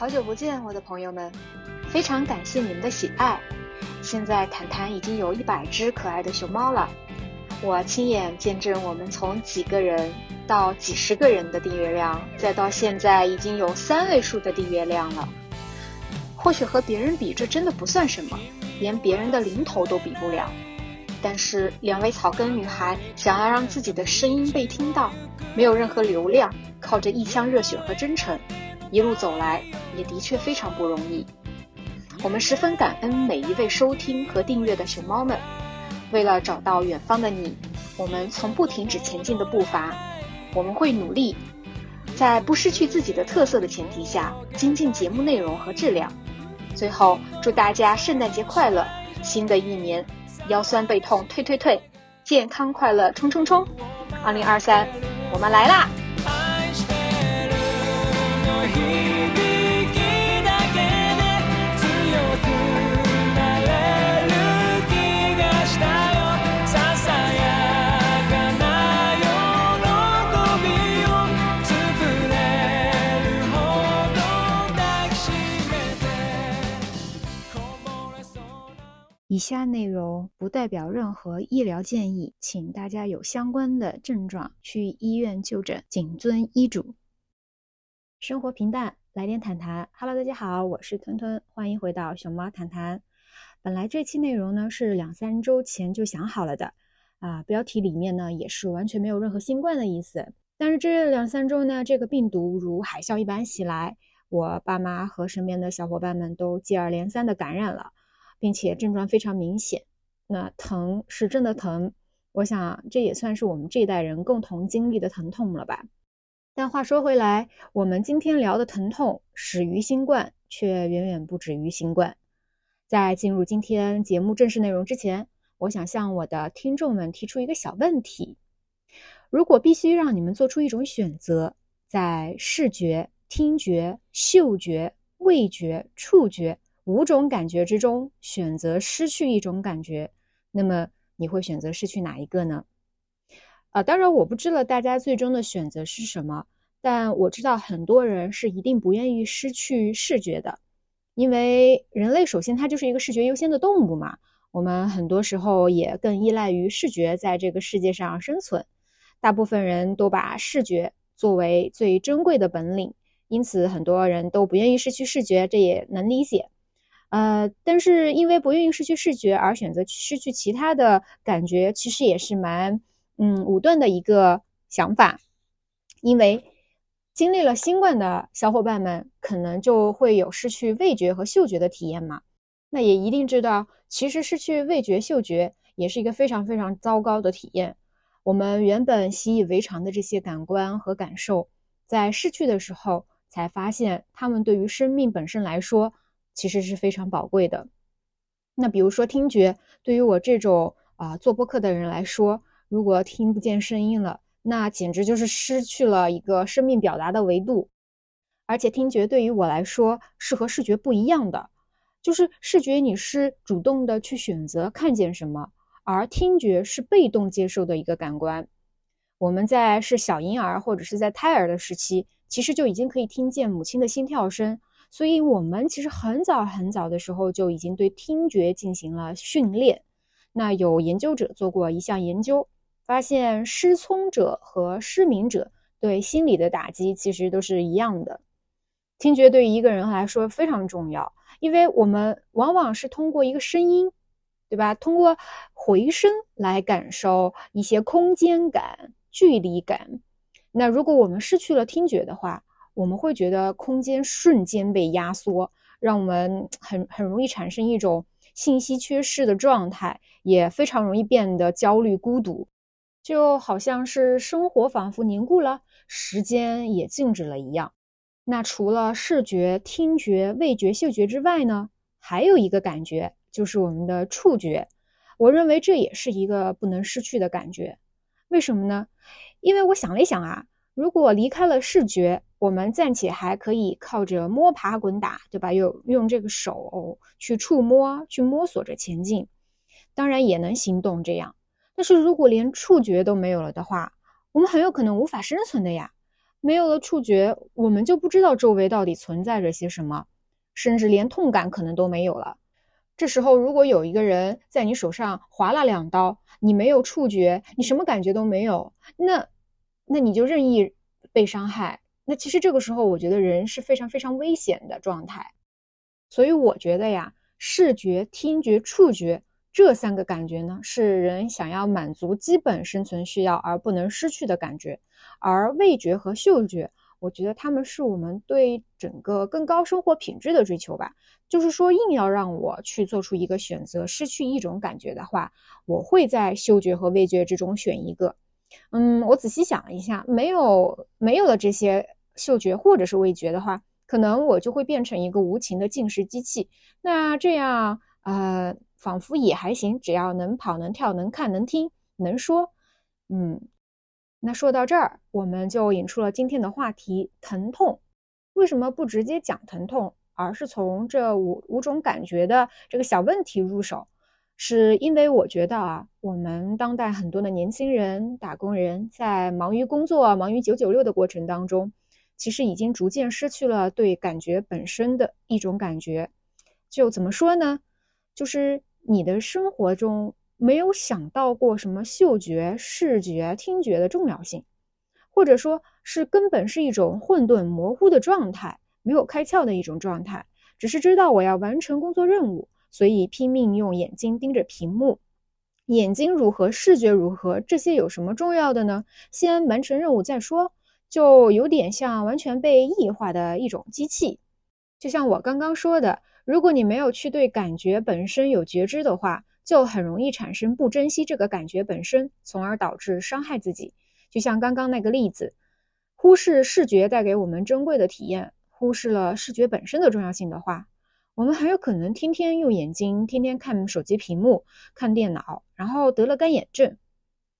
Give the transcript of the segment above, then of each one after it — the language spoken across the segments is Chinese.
好久不见，我的朋友们，非常感谢你们的喜爱。现在谈谈已经有一百只可爱的熊猫了，我亲眼见证我们从几个人到几十个人的订阅量，再到现在已经有三位数的订阅量了。或许和别人比，这真的不算什么，连别人的零头都比不了。但是两位草根女孩想要让自己的声音被听到，没有任何流量，靠着一腔热血和真诚，一路走来也的确非常不容易。我们十分感恩每一位收听和订阅的熊猫们。为了找到远方的你，我们从不停止前进的步伐。我们会努力，在不失去自己的特色的前提下，精进节目内容和质量。最后，祝大家圣诞节快乐！新的一年。腰酸背痛，退退退；健康快乐，冲冲冲！二零二三，我们来啦！以下内容不代表任何医疗建议，请大家有相关的症状去医院就诊，谨遵医嘱。生活平淡，来点谈谈。Hello，大家好，我是吞吞，欢迎回到熊猫谈谈。本来这期内容呢是两三周前就想好了的，啊，标题里面呢也是完全没有任何新冠的意思。但是这两三周呢，这个病毒如海啸一般袭来，我爸妈和身边的小伙伴们都接二连三的感染了。并且症状非常明显，那疼是真的疼，我想这也算是我们这一代人共同经历的疼痛了吧。但话说回来，我们今天聊的疼痛始于新冠，却远远不止于新冠。在进入今天节目正式内容之前，我想向我的听众们提出一个小问题：如果必须让你们做出一种选择，在视觉、听觉、嗅觉、味觉、触觉。五种感觉之中选择失去一种感觉，那么你会选择失去哪一个呢？啊，当然我不知道大家最终的选择是什么，但我知道很多人是一定不愿意失去视觉的，因为人类首先它就是一个视觉优先的动物嘛，我们很多时候也更依赖于视觉在这个世界上生存，大部分人都把视觉作为最珍贵的本领，因此很多人都不愿意失去视觉，这也能理解。呃，但是因为不愿意失去视觉而选择失去其他的感觉，其实也是蛮嗯武断的一个想法。因为经历了新冠的小伙伴们，可能就会有失去味觉和嗅觉的体验嘛。那也一定知道，其实失去味觉、嗅觉也是一个非常非常糟糕的体验。我们原本习以为常的这些感官和感受，在失去的时候，才发现他们对于生命本身来说。其实是非常宝贵的。那比如说听觉，对于我这种啊做播客的人来说，如果听不见声音了，那简直就是失去了一个生命表达的维度。而且听觉对于我来说是和视觉不一样的，就是视觉你是主动的去选择看见什么，而听觉是被动接受的一个感官。我们在是小婴儿或者是在胎儿的时期，其实就已经可以听见母亲的心跳声。所以，我们其实很早很早的时候就已经对听觉进行了训练。那有研究者做过一项研究，发现失聪者和失明者对心理的打击其实都是一样的。听觉对于一个人来说非常重要，因为我们往往是通过一个声音，对吧？通过回声来感受一些空间感、距离感。那如果我们失去了听觉的话，我们会觉得空间瞬间被压缩，让我们很很容易产生一种信息缺失的状态，也非常容易变得焦虑孤独，就好像是生活仿佛凝固了，时间也静止了一样。那除了视觉、听觉、味觉、嗅觉之外呢，还有一个感觉就是我们的触觉。我认为这也是一个不能失去的感觉。为什么呢？因为我想了一想啊，如果离开了视觉，我们暂且还可以靠着摸爬滚打，对吧？用用这个手去触摸、去摸索着前进，当然也能行动。这样，但是如果连触觉都没有了的话，我们很有可能无法生存的呀。没有了触觉，我们就不知道周围到底存在着些什么，甚至连痛感可能都没有了。这时候，如果有一个人在你手上划了两刀，你没有触觉，你什么感觉都没有，那，那你就任意被伤害。那其实这个时候，我觉得人是非常非常危险的状态。所以我觉得呀，视觉、听觉、触觉这三个感觉呢，是人想要满足基本生存需要而不能失去的感觉。而味觉和嗅觉，我觉得他们是我们对整个更高生活品质的追求吧。就是说，硬要让我去做出一个选择，失去一种感觉的话，我会在嗅觉和味觉之中选一个。嗯，我仔细想了一下，没有没有了这些嗅觉或者是味觉的话。可能我就会变成一个无情的进食机器，那这样呃，仿佛也还行，只要能跑、能跳、能看、能听、能说，嗯，那说到这儿，我们就引出了今天的话题——疼痛。为什么不直接讲疼痛，而是从这五五种感觉的这个小问题入手？是因为我觉得啊，我们当代很多的年轻人、打工人在忙于工作、忙于九九六的过程当中。其实已经逐渐失去了对感觉本身的一种感觉，就怎么说呢？就是你的生活中没有想到过什么嗅觉、视觉、听觉的重要性，或者说是根本是一种混沌模糊的状态，没有开窍的一种状态。只是知道我要完成工作任务，所以拼命用眼睛盯着屏幕。眼睛如何，视觉如何，这些有什么重要的呢？先完成任务再说。就有点像完全被异化的一种机器，就像我刚刚说的，如果你没有去对感觉本身有觉知的话，就很容易产生不珍惜这个感觉本身，从而导致伤害自己。就像刚刚那个例子，忽视视觉带给我们珍贵的体验，忽视了视觉本身的重要性的话，我们很有可能天天用眼睛，天天看手机屏幕、看电脑，然后得了干眼症。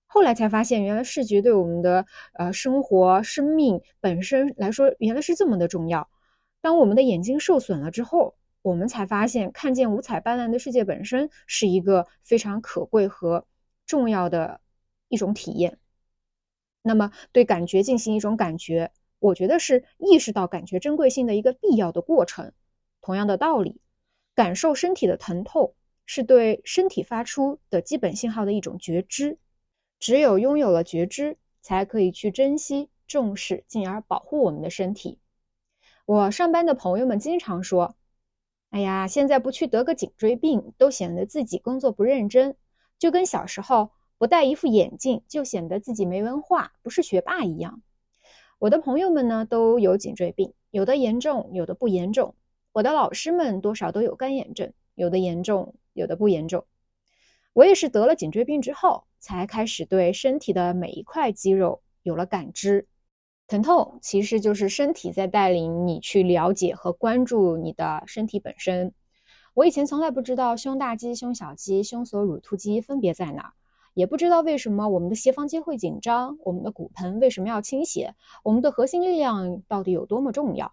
后来才发现，原来视觉对我们的呃生活、生命本身来说，原来是这么的重要。当我们的眼睛受损了之后，我们才发现，看见五彩斑斓的世界本身是一个非常可贵和重要的一种体验。那么，对感觉进行一种感觉，我觉得是意识到感觉珍贵性的一个必要的过程。同样的道理，感受身体的疼痛，是对身体发出的基本信号的一种觉知。只有拥有了觉知，才可以去珍惜、重视，进而保护我们的身体。我上班的朋友们经常说：“哎呀，现在不去得个颈椎病，都显得自己工作不认真，就跟小时候不戴一副眼镜就显得自己没文化，不是学霸一样。”我的朋友们呢都有颈椎病，有的严重，有的不严重。我的老师们多少都有干眼症，有的严重，有的不严重。我也是得了颈椎病之后，才开始对身体的每一块肌肉有了感知。疼痛其实就是身体在带领你去了解和关注你的身体本身。我以前从来不知道胸大肌、胸小肌、胸锁乳突肌分别在哪儿，也不知道为什么我们的斜方肌会紧张，我们的骨盆为什么要倾斜，我们的核心力量到底有多么重要。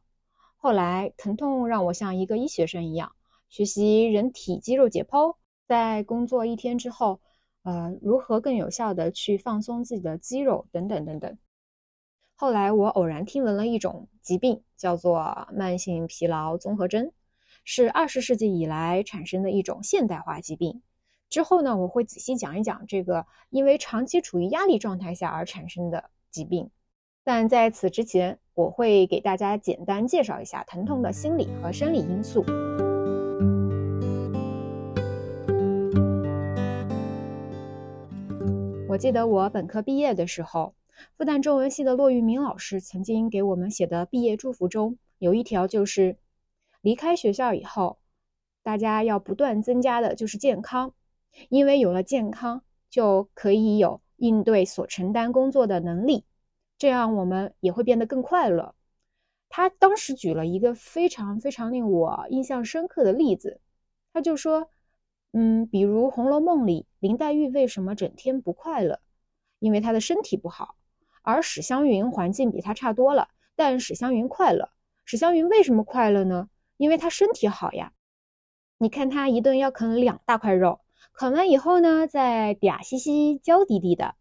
后来，疼痛让我像一个医学生一样，学习人体肌肉解剖。在工作一天之后，呃，如何更有效的去放松自己的肌肉等等等等。后来我偶然听闻了一种疾病，叫做慢性疲劳综合征，是二十世纪以来产生的一种现代化疾病。之后呢，我会仔细讲一讲这个因为长期处于压力状态下而产生的疾病。但在此之前，我会给大家简单介绍一下疼痛的心理和生理因素。我记得我本科毕业的时候，复旦中文系的骆玉明老师曾经给我们写的毕业祝福中有一条，就是离开学校以后，大家要不断增加的就是健康，因为有了健康，就可以有应对所承担工作的能力，这样我们也会变得更快乐。他当时举了一个非常非常令我印象深刻的例子，他就说。嗯，比如《红楼梦》里林黛玉为什么整天不快乐？因为她的身体不好。而史湘云环境比她差多了，但史湘云快乐。史湘云为什么快乐呢？因为她身体好呀。你看她一顿要啃两大块肉，啃完以后呢，再嗲兮兮、娇滴滴的。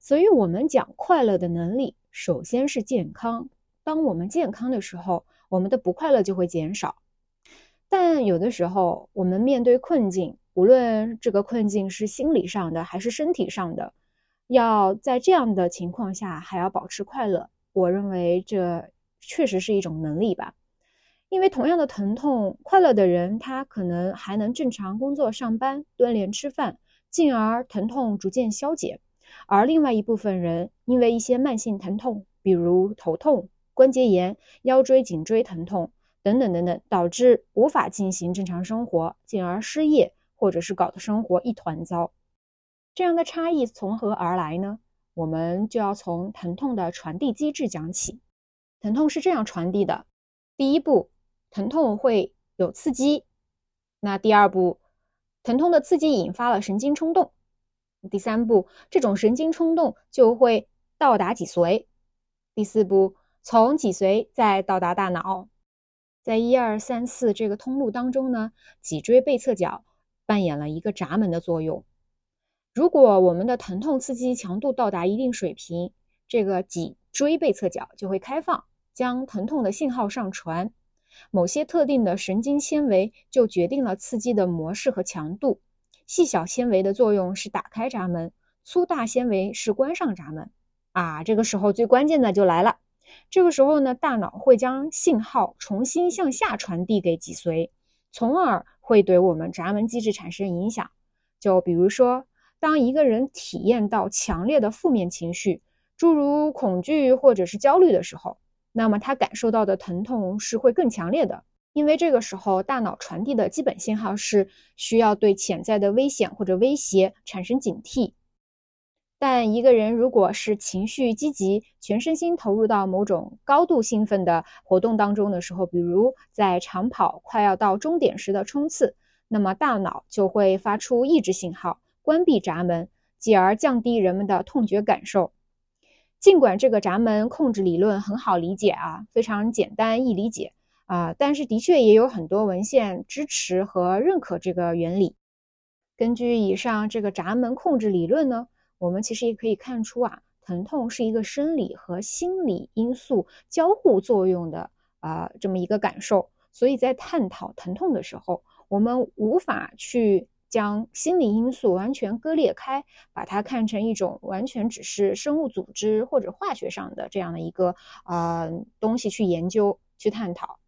所以，我们讲快乐的能力，首先是健康。当我们健康的时候，我们的不快乐就会减少。但有的时候，我们面对困境，无论这个困境是心理上的还是身体上的，要在这样的情况下还要保持快乐，我认为这确实是一种能力吧。因为同样的疼痛，快乐的人他可能还能正常工作、上班、锻炼、吃饭，进而疼痛逐渐消解；而另外一部分人因为一些慢性疼痛，比如头痛、关节炎、腰椎、颈椎疼痛。等等等等，导致无法进行正常生活，进而失业，或者是搞得生活一团糟。这样的差异从何而来呢？我们就要从疼痛的传递机制讲起。疼痛是这样传递的：第一步，疼痛会有刺激；那第二步，疼痛的刺激引发了神经冲动；第三步，这种神经冲动就会到达脊髓；第四步，从脊髓再到达大脑。在一二三四这个通路当中呢，脊椎背侧角扮演了一个闸门的作用。如果我们的疼痛刺激强度到达一定水平，这个脊椎背侧角就会开放，将疼痛的信号上传。某些特定的神经纤维就决定了刺激的模式和强度。细小纤维的作用是打开闸门，粗大纤维是关上闸门。啊，这个时候最关键的就来了。这个时候呢，大脑会将信号重新向下传递给脊髓，从而会对我们闸门机制产生影响。就比如说，当一个人体验到强烈的负面情绪，诸如恐惧或者是焦虑的时候，那么他感受到的疼痛是会更强烈的，因为这个时候大脑传递的基本信号是需要对潜在的危险或者威胁产生警惕。但一个人如果是情绪积极、全身心投入到某种高度兴奋的活动当中的时候，比如在长跑快要到终点时的冲刺，那么大脑就会发出抑制信号，关闭闸门，继而降低人们的痛觉感受。尽管这个闸门控制理论很好理解啊，非常简单易理解啊，但是的确也有很多文献支持和认可这个原理。根据以上这个闸门控制理论呢。我们其实也可以看出啊，疼痛是一个生理和心理因素交互作用的啊这么一个感受。所以在探讨疼痛的时候，我们无法去将心理因素完全割裂开，把它看成一种完全只是生物组织或者化学上的这样的一个呃东西去研究去探讨。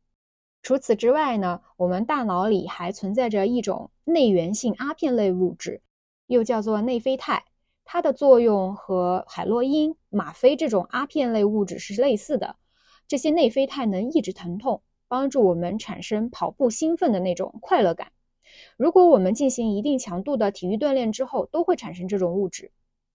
除此之外呢，我们大脑里还存在着一种内源性阿片类物质，又叫做内啡肽。它的作用和海洛因、吗啡这种阿片类物质是类似的。这些内啡肽能抑制疼痛，帮助我们产生跑步兴奋的那种快乐感。如果我们进行一定强度的体育锻炼之后，都会产生这种物质。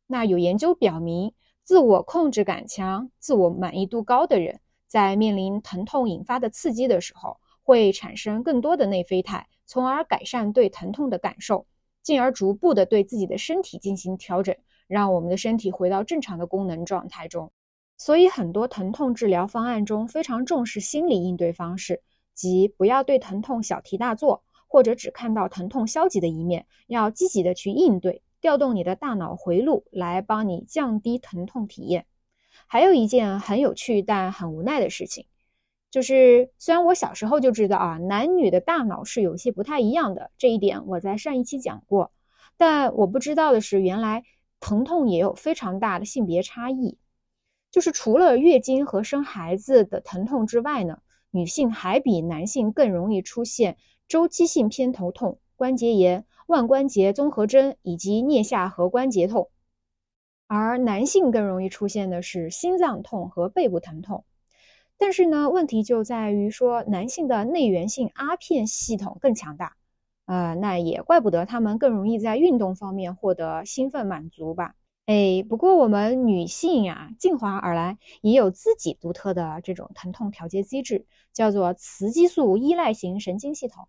那有研究表明，自我控制感强、自我满意度高的人，在面临疼痛引发的刺激的时候，会产生更多的内啡肽，从而改善对疼痛的感受。进而逐步的对自己的身体进行调整，让我们的身体回到正常的功能状态中。所以，很多疼痛治疗方案中非常重视心理应对方式，即不要对疼痛小题大做，或者只看到疼痛消极的一面，要积极的去应对，调动你的大脑回路来帮你降低疼痛体验。还有一件很有趣但很无奈的事情。就是虽然我小时候就知道啊，男女的大脑是有些不太一样的，这一点我在上一期讲过，但我不知道的是，原来疼痛也有非常大的性别差异。就是除了月经和生孩子的疼痛之外呢，女性还比男性更容易出现周期性偏头痛、关节炎、腕关节综合征以及颞下颌关节痛，而男性更容易出现的是心脏痛和背部疼痛。但是呢，问题就在于说，男性的内源性阿片系统更强大，呃，那也怪不得他们更容易在运动方面获得兴奋满足吧？哎，不过我们女性呀，进化而来也有自己独特的这种疼痛调节机制，叫做雌激素依赖型神经系统。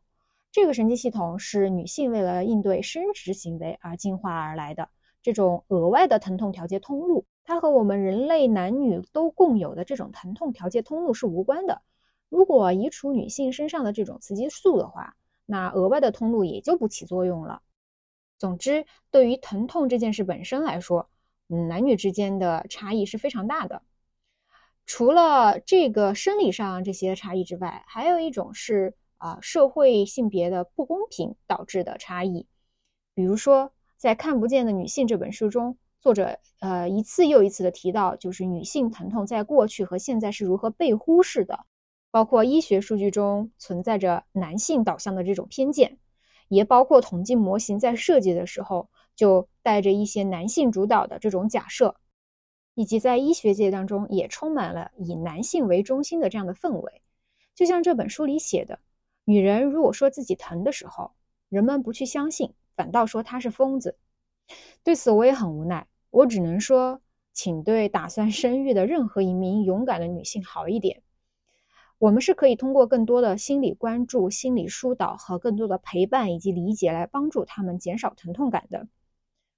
这个神经系统是女性为了应对生殖行为而进化而来的这种额外的疼痛调节通路。它和我们人类男女都共有的这种疼痛调节通路是无关的。如果移除女性身上的这种雌激素的话，那额外的通路也就不起作用了。总之，对于疼痛这件事本身来说，嗯，男女之间的差异是非常大的。除了这个生理上这些差异之外，还有一种是啊社会性别的不公平导致的差异。比如说，在《看不见的女性》这本书中，作者呃一次又一次的提到，就是女性疼痛在过去和现在是如何被忽视的，包括医学数据中存在着男性导向的这种偏见，也包括统计模型在设计的时候就带着一些男性主导的这种假设。以及在医学界当中也充满了以男性为中心的这样的氛围，就像这本书里写的，女人如果说自己疼的时候，人们不去相信，反倒说她是疯子。对此我也很无奈，我只能说，请对打算生育的任何一名勇敢的女性好一点。我们是可以通过更多的心理关注、心理疏导和更多的陪伴以及理解来帮助她们减少疼痛感的。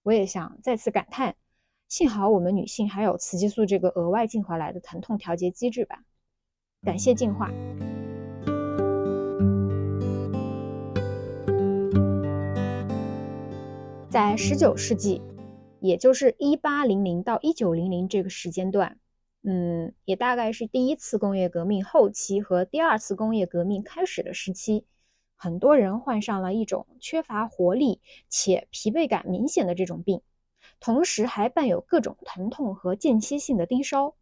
我也想再次感叹。幸好我们女性还有雌激素这个额外进化来的疼痛调节机制吧，感谢进化。在十九世纪，也就是一八零零到一九零零这个时间段，嗯，也大概是第一次工业革命后期和第二次工业革命开始的时期，很多人患上了一种缺乏活力且疲惫感明显的这种病。同时还伴有各种疼痛和间歇性的低烧，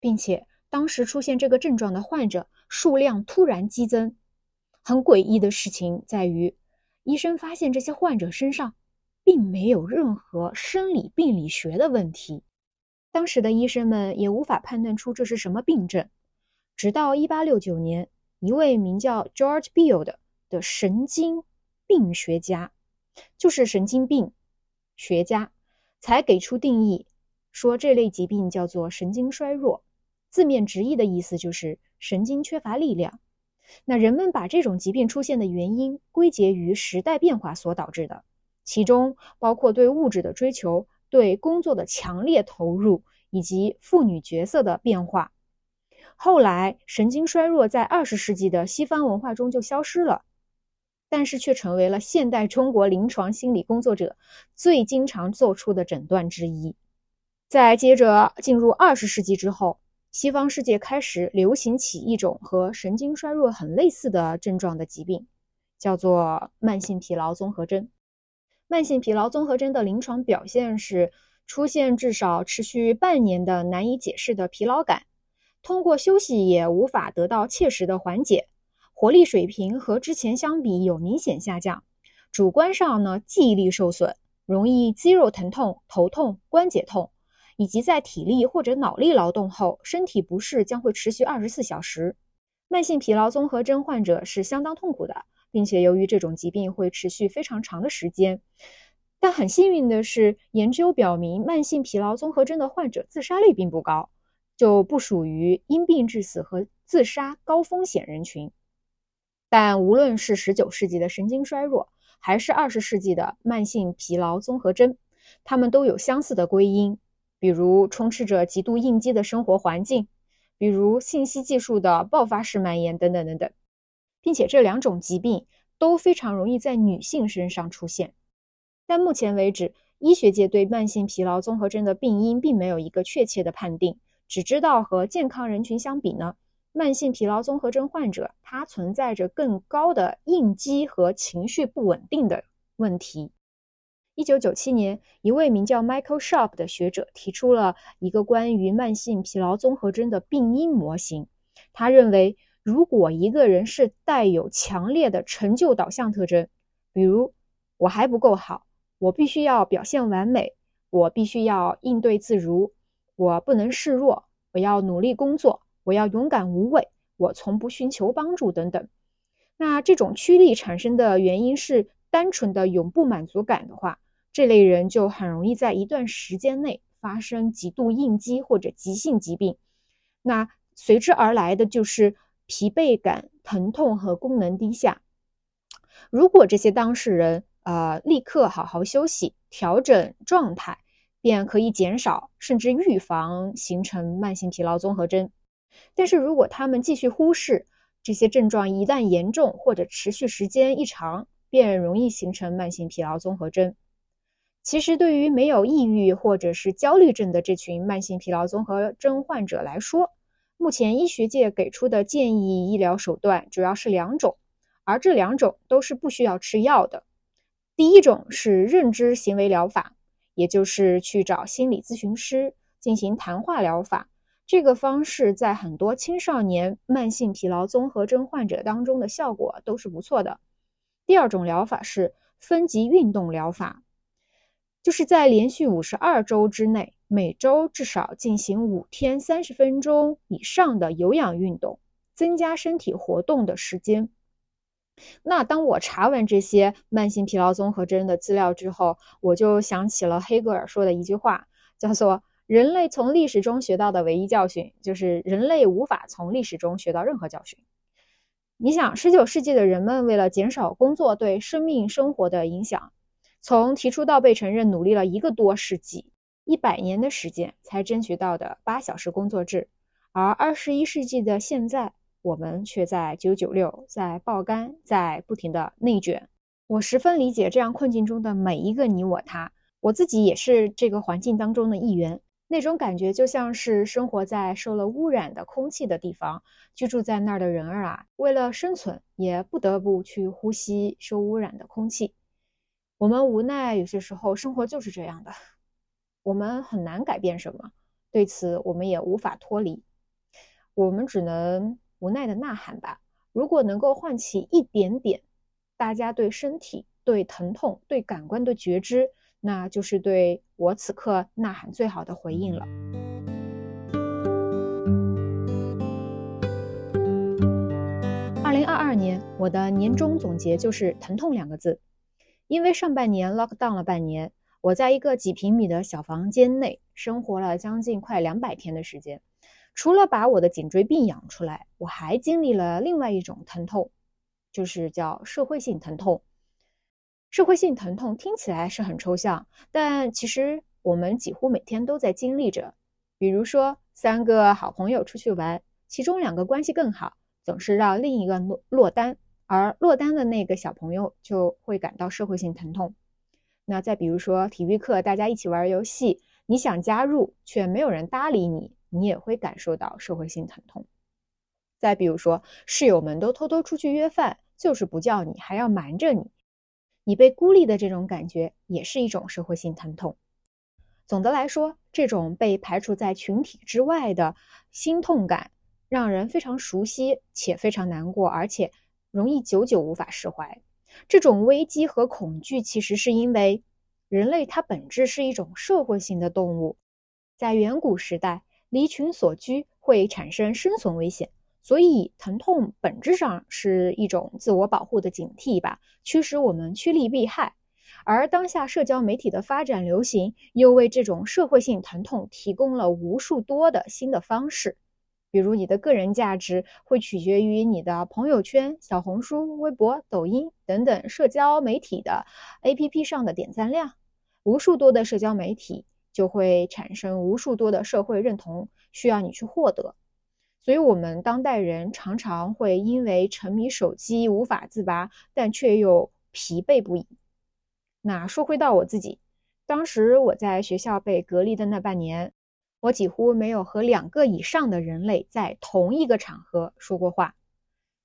并且当时出现这个症状的患者数量突然激增。很诡异的事情在于，医生发现这些患者身上并没有任何生理病理学的问题。当时的医生们也无法判断出这是什么病症。直到1869年，一位名叫 George Beale 的的神经病学家，就是神经病学家。才给出定义，说这类疾病叫做神经衰弱，字面直译的意思就是神经缺乏力量。那人们把这种疾病出现的原因归结于时代变化所导致的，其中包括对物质的追求、对工作的强烈投入以及妇女角色的变化。后来，神经衰弱在二十世纪的西方文化中就消失了。但是却成为了现代中国临床心理工作者最经常做出的诊断之一。在接着进入二十世纪之后，西方世界开始流行起一种和神经衰弱很类似的症状的疾病，叫做慢性疲劳综合征。慢性疲劳综合征的临床表现是出现至少持续半年的难以解释的疲劳感，通过休息也无法得到切实的缓解。活力水平和之前相比有明显下降，主观上呢，记忆力受损，容易肌肉疼痛、头痛、关节痛，以及在体力或者脑力劳动后，身体不适将会持续二十四小时。慢性疲劳综合征患者是相当痛苦的，并且由于这种疾病会持续非常长的时间。但很幸运的是，研究表明，慢性疲劳综合征的患者自杀率并不高，就不属于因病致死和自杀高风险人群。但无论是十九世纪的神经衰弱，还是二十世纪的慢性疲劳综合征，它们都有相似的归因，比如充斥着极度应激的生活环境，比如信息技术的爆发式蔓延等等等等，并且这两种疾病都非常容易在女性身上出现。但目前为止，医学界对慢性疲劳综合征的病因并没有一个确切的判定，只知道和健康人群相比呢。慢性疲劳综合征患者，他存在着更高的应激和情绪不稳定的问题。一九九七年，一位名叫 Michael Sharp 的学者提出了一个关于慢性疲劳综合征的病因模型。他认为，如果一个人是带有强烈的成就导向特征，比如我还不够好，我必须要表现完美，我必须要应对自如，我不能示弱，我要努力工作。我要勇敢无畏，我从不寻求帮助等等。那这种驱力产生的原因是单纯的永不满足感的话，这类人就很容易在一段时间内发生极度应激或者急性疾病。那随之而来的就是疲惫感、疼痛和功能低下。如果这些当事人呃立刻好好休息、调整状态，便可以减少甚至预防形成慢性疲劳综合征。但是如果他们继续忽视这些症状，一旦严重或者持续时间一长，便容易形成慢性疲劳综合征。其实，对于没有抑郁或者是焦虑症的这群慢性疲劳综合征患者来说，目前医学界给出的建议医疗手段主要是两种，而这两种都是不需要吃药的。第一种是认知行为疗法，也就是去找心理咨询师进行谈话疗法。这个方式在很多青少年慢性疲劳综合征患者当中的效果都是不错的。第二种疗法是分级运动疗法，就是在连续五十二周之内。每周至少进行五天三十分钟以上的有氧运动，增加身体活动的时间。那当我查完这些慢性疲劳综合征的资料之后，我就想起了黑格尔说的一句话，叫做“人类从历史中学到的唯一教训，就是人类无法从历史中学到任何教训。”你想，十九世纪的人们为了减少工作对生命生活的影响，从提出到被承认，努力了一个多世纪。一百年的时间才争取到的八小时工作制，而二十一世纪的现在，我们却在九九六，在爆肝，在不停的内卷。我十分理解这样困境中的每一个你我他，我自己也是这个环境当中的一员。那种感觉就像是生活在受了污染的空气的地方，居住在那儿的人儿啊，为了生存也不得不去呼吸受污染的空气。我们无奈，有些时候生活就是这样的。我们很难改变什么，对此我们也无法脱离，我们只能无奈的呐喊吧。如果能够唤起一点点大家对身体、对疼痛、对感官的觉知，那就是对我此刻呐喊最好的回应了。二零二二年，我的年终总结就是“疼痛”两个字，因为上半年 lock down 了半年。我在一个几平米的小房间内生活了将近快两百天的时间，除了把我的颈椎病养出来，我还经历了另外一种疼痛，就是叫社会性疼痛。社会性疼痛听起来是很抽象，但其实我们几乎每天都在经历着。比如说，三个好朋友出去玩，其中两个关系更好，总是让另一个落落单，而落单的那个小朋友就会感到社会性疼痛。那再比如说体育课，大家一起玩游戏，你想加入却没有人搭理你，你也会感受到社会性疼痛。再比如说室友们都偷偷出去约饭，就是不叫你，还要瞒着你，你被孤立的这种感觉也是一种社会性疼痛。总的来说，这种被排除在群体之外的心痛感，让人非常熟悉且非常难过，而且容易久久无法释怀。这种危机和恐惧，其实是因为人类它本质是一种社会性的动物，在远古时代，离群所居会产生生存危险，所以疼痛本质上是一种自我保护的警惕吧，驱使我们趋利避害。而当下社交媒体的发展流行，又为这种社会性疼痛提供了无数多的新的方式。比如，你的个人价值会取决于你的朋友圈、小红书、微博、抖音等等社交媒体的 APP 上的点赞量。无数多的社交媒体就会产生无数多的社会认同，需要你去获得。所以，我们当代人常常会因为沉迷手机无法自拔，但却又疲惫不已。那说回到我自己，当时我在学校被隔离的那半年。我几乎没有和两个以上的人类在同一个场合说过话，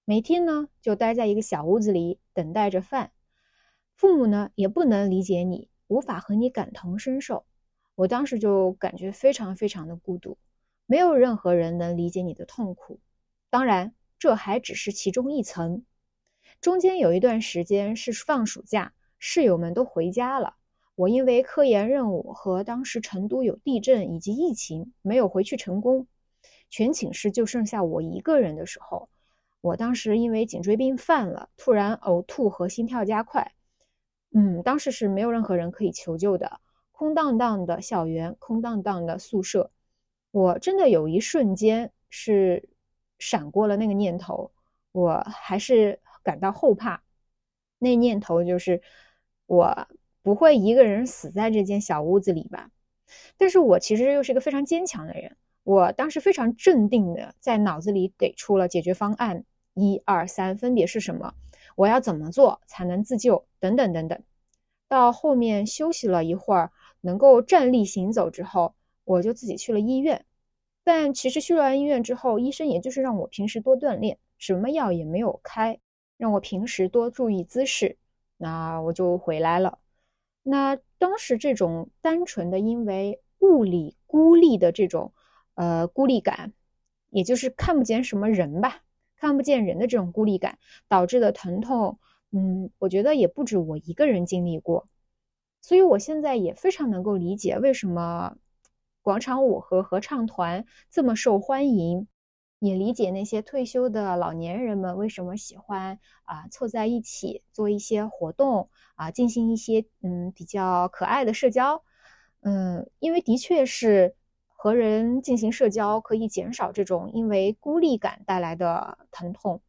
每天呢就待在一个小屋子里等待着饭。父母呢也不能理解你，无法和你感同身受。我当时就感觉非常非常的孤独，没有任何人能理解你的痛苦。当然，这还只是其中一层。中间有一段时间是放暑假，室友们都回家了。我因为科研任务和当时成都有地震以及疫情，没有回去成功。全寝室就剩下我一个人的时候，我当时因为颈椎病犯了，突然呕吐和心跳加快。嗯，当时是没有任何人可以求救的，空荡荡的校园，空荡荡的宿舍。我真的有一瞬间是闪过了那个念头，我还是感到后怕。那念头就是我。不会一个人死在这间小屋子里吧？但是我其实又是一个非常坚强的人。我当时非常镇定的在脑子里给出了解决方案，一二三，分别是什么？我要怎么做才能自救？等等等等。到后面休息了一会儿，能够站立行走之后，我就自己去了医院。但其实去了医院之后，医生也就是让我平时多锻炼，什么药也没有开，让我平时多注意姿势，那我就回来了。那当时这种单纯的因为物理孤立的这种呃孤立感，也就是看不见什么人吧，看不见人的这种孤立感导致的疼痛，嗯，我觉得也不止我一个人经历过，所以我现在也非常能够理解为什么。广场舞和合唱团这么受欢迎，也理解那些退休的老年人们为什么喜欢啊凑在一起做一些活动啊，进行一些嗯比较可爱的社交。嗯，因为的确是和人进行社交可以减少这种因为孤立感带来的疼痛，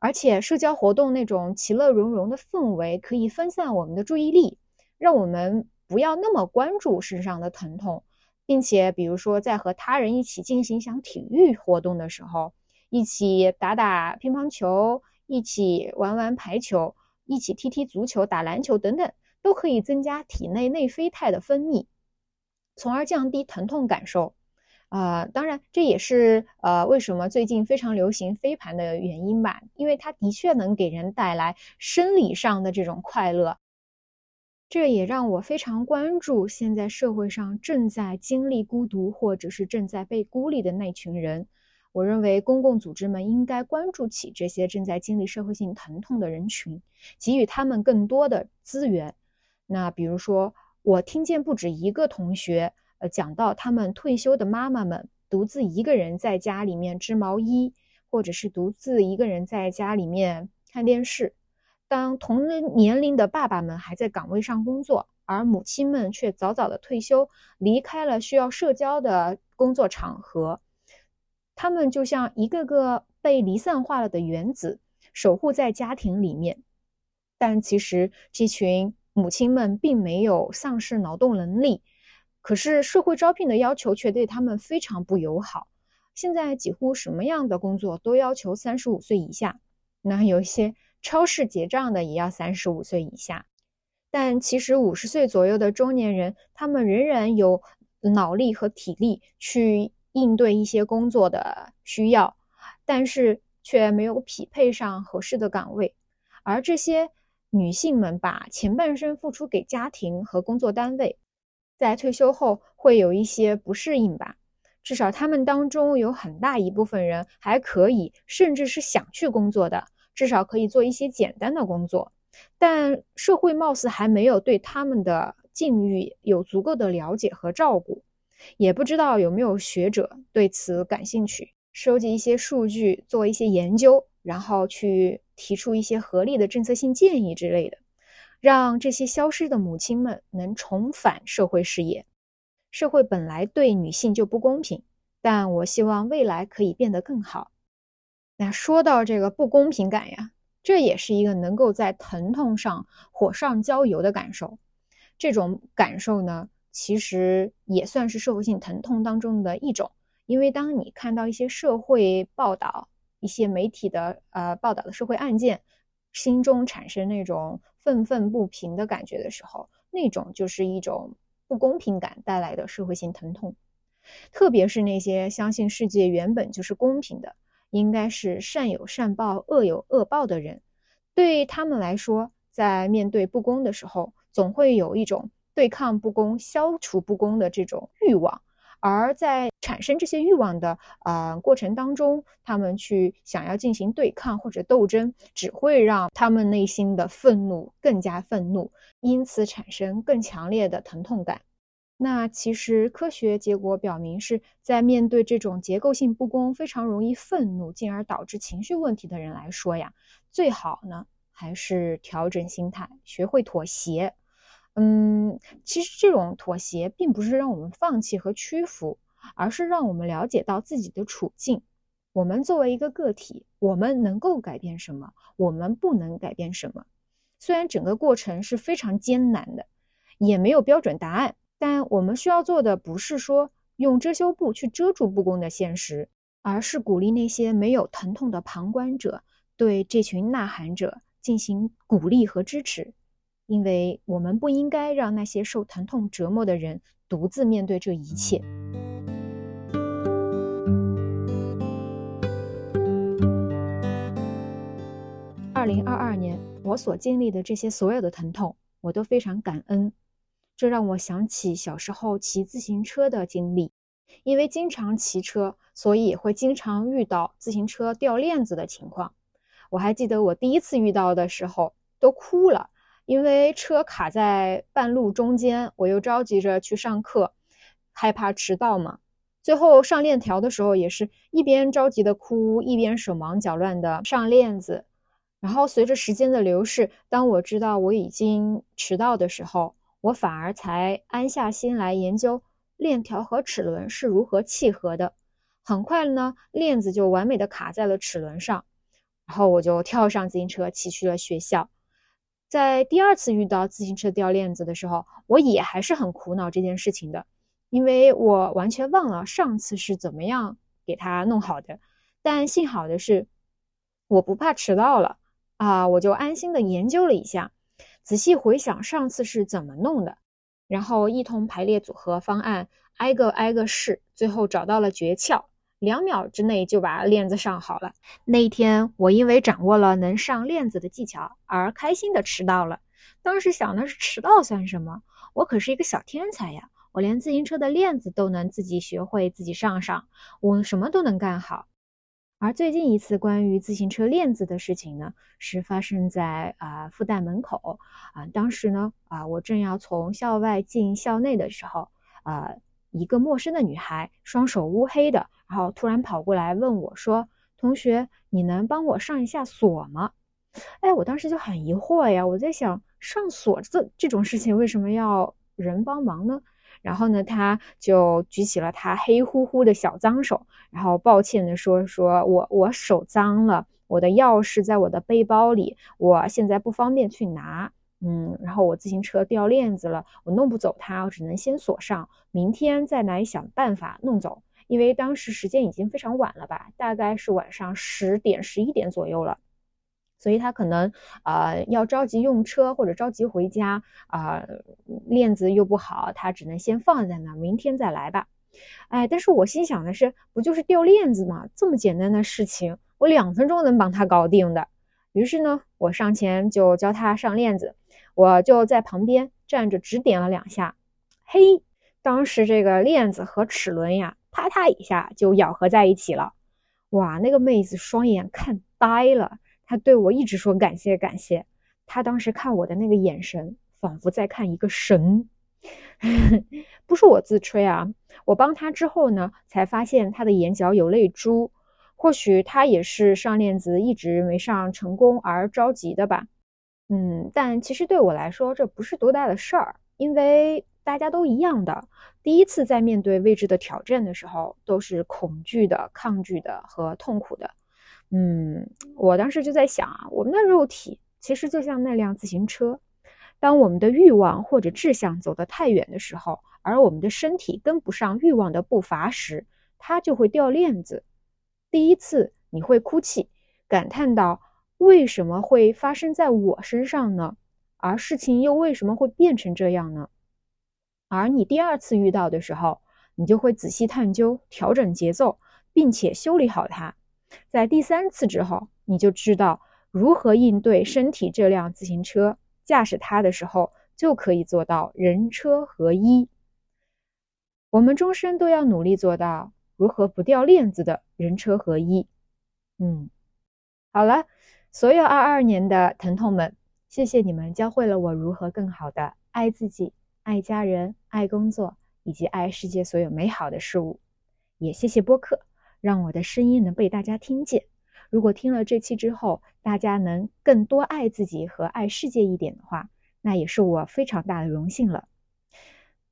而且社交活动那种其乐融融的氛围可以分散我们的注意力，让我们不要那么关注身上的疼痛。并且，比如说，在和他人一起进行一项体育活动的时候，一起打打乒乓球，一起玩玩排球，一起踢踢足球、打篮球等等，都可以增加体内内啡肽的分泌，从而降低疼痛感受。啊，当然，这也是呃为什么最近非常流行飞盘的原因吧，因为它的确能给人带来生理上的这种快乐。这也让我非常关注现在社会上正在经历孤独或者是正在被孤立的那群人。我认为公共组织们应该关注起这些正在经历社会性疼痛的人群，给予他们更多的资源。那比如说，我听见不止一个同学，呃，讲到他们退休的妈妈们独自一个人在家里面织毛衣，或者是独自一个人在家里面看电视。当同年龄的爸爸们还在岗位上工作，而母亲们却早早的退休，离开了需要社交的工作场合，他们就像一个个被离散化了的原子，守护在家庭里面。但其实这群母亲们并没有丧失劳动能力，可是社会招聘的要求却对他们非常不友好。现在几乎什么样的工作都要求三十五岁以下，那有一些。超市结账的也要三十五岁以下，但其实五十岁左右的中年人，他们仍然有脑力和体力去应对一些工作的需要，但是却没有匹配上合适的岗位。而这些女性们把前半生付出给家庭和工作单位，在退休后会有一些不适应吧。至少他们当中有很大一部分人还可以，甚至是想去工作的。至少可以做一些简单的工作，但社会貌似还没有对他们的境遇有足够的了解和照顾，也不知道有没有学者对此感兴趣，收集一些数据，做一些研究，然后去提出一些合理的政策性建议之类的，让这些消失的母亲们能重返社会视野。社会本来对女性就不公平，但我希望未来可以变得更好。那说到这个不公平感呀，这也是一个能够在疼痛上火上浇油的感受。这种感受呢，其实也算是社会性疼痛当中的一种。因为当你看到一些社会报道、一些媒体的呃报道的社会案件，心中产生那种愤愤不平的感觉的时候，那种就是一种不公平感带来的社会性疼痛。特别是那些相信世界原本就是公平的。应该是善有善报、恶有恶报的人，对他们来说，在面对不公的时候，总会有一种对抗不公、消除不公的这种欲望。而在产生这些欲望的呃过程当中，他们去想要进行对抗或者斗争，只会让他们内心的愤怒更加愤怒，因此产生更强烈的疼痛感。那其实科学结果表明，是在面对这种结构性不公、非常容易愤怒，进而导致情绪问题的人来说呀，最好呢还是调整心态，学会妥协。嗯，其实这种妥协并不是让我们放弃和屈服，而是让我们了解到自己的处境。我们作为一个个体，我们能够改变什么？我们不能改变什么？虽然整个过程是非常艰难的，也没有标准答案。但我们需要做的不是说用遮羞布去遮住不公的现实而是鼓励那些没有疼痛的旁观者对这群呐喊者进行鼓励和支持。因为我们不应该让那些受疼痛折磨的人独自面对这一切。二零二二年我所经历的这些所有的疼痛我都非常感恩这让我想起小时候骑自行车的经历，因为经常骑车，所以会经常遇到自行车掉链子的情况。我还记得我第一次遇到的时候都哭了，因为车卡在半路中间，我又着急着去上课，害怕迟到嘛。最后上链条的时候，也是一边着急的哭，一边手忙脚乱的上链子。然后随着时间的流逝，当我知道我已经迟到的时候，我反而才安下心来研究链条和齿轮是如何契合的。很快呢，链子就完美的卡在了齿轮上，然后我就跳上自行车骑去了学校。在第二次遇到自行车掉链子的时候，我也还是很苦恼这件事情的，因为我完全忘了上次是怎么样给它弄好的。但幸好的是，我不怕迟到了啊，我就安心的研究了一下。仔细回想上次是怎么弄的，然后一同排列组合方案，挨个挨个试，最后找到了诀窍，两秒之内就把链子上好了。那一天，我因为掌握了能上链子的技巧而开心的迟到了。当时想的是迟到算什么？我可是一个小天才呀！我连自行车的链子都能自己学会自己上上，我什么都能干好。而最近一次关于自行车链子的事情呢，是发生在啊复旦门口啊。当时呢啊，我正要从校外进校内的时候，啊，一个陌生的女孩，双手乌黑的，然后突然跑过来问我说：“同学，你能帮我上一下锁吗？”哎，我当时就很疑惑呀，我在想上锁这这种事情为什么要人帮忙呢？然后呢，他就举起了他黑乎乎的小脏手，然后抱歉的说：“说我我手脏了，我的钥匙在我的背包里，我现在不方便去拿。嗯，然后我自行车掉链子了，我弄不走它，我只能先锁上，明天再来想办法弄走。因为当时时间已经非常晚了吧，大概是晚上十点十一点左右了。”所以他可能呃要着急用车或者着急回家啊，链子又不好，他只能先放在那，明天再来吧。哎，但是我心想的是，不就是掉链子吗？这么简单的事情，我两分钟能帮他搞定的。于是呢，我上前就教他上链子，我就在旁边站着指点了两下。嘿，当时这个链子和齿轮呀，啪嗒一下就咬合在一起了。哇，那个妹子双眼看呆了。他对我一直说感谢感谢，他当时看我的那个眼神，仿佛在看一个神。不是我自吹啊，我帮他之后呢，才发现他的眼角有泪珠，或许他也是上链子一直没上成功而着急的吧。嗯，但其实对我来说这不是多大的事儿，因为大家都一样的，第一次在面对未知的挑战的时候，都是恐惧的、抗拒的和痛苦的。嗯，我当时就在想啊，我们的肉体其实就像那辆自行车，当我们的欲望或者志向走得太远的时候，而我们的身体跟不上欲望的步伐时，它就会掉链子。第一次你会哭泣，感叹到为什么会发生在我身上呢？而事情又为什么会变成这样呢？而你第二次遇到的时候，你就会仔细探究，调整节奏，并且修理好它。在第三次之后，你就知道如何应对身体这辆自行车，驾驶它的时候就可以做到人车合一。我们终身都要努力做到如何不掉链子的人车合一。嗯，好了，所有二二年的疼痛们，谢谢你们教会了我如何更好的爱自己、爱家人、爱工作以及爱世界所有美好的事物。也谢谢播客。让我的声音能被大家听见。如果听了这期之后，大家能更多爱自己和爱世界一点的话，那也是我非常大的荣幸了。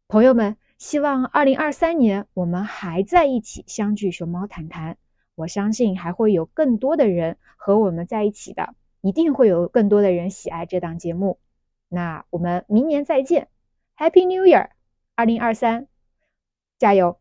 朋友们，希望二零二三年我们还在一起相聚，熊猫谈谈。我相信还会有更多的人和我们在一起的，一定会有更多的人喜爱这档节目。那我们明年再见，Happy New Year，二零二三，加油！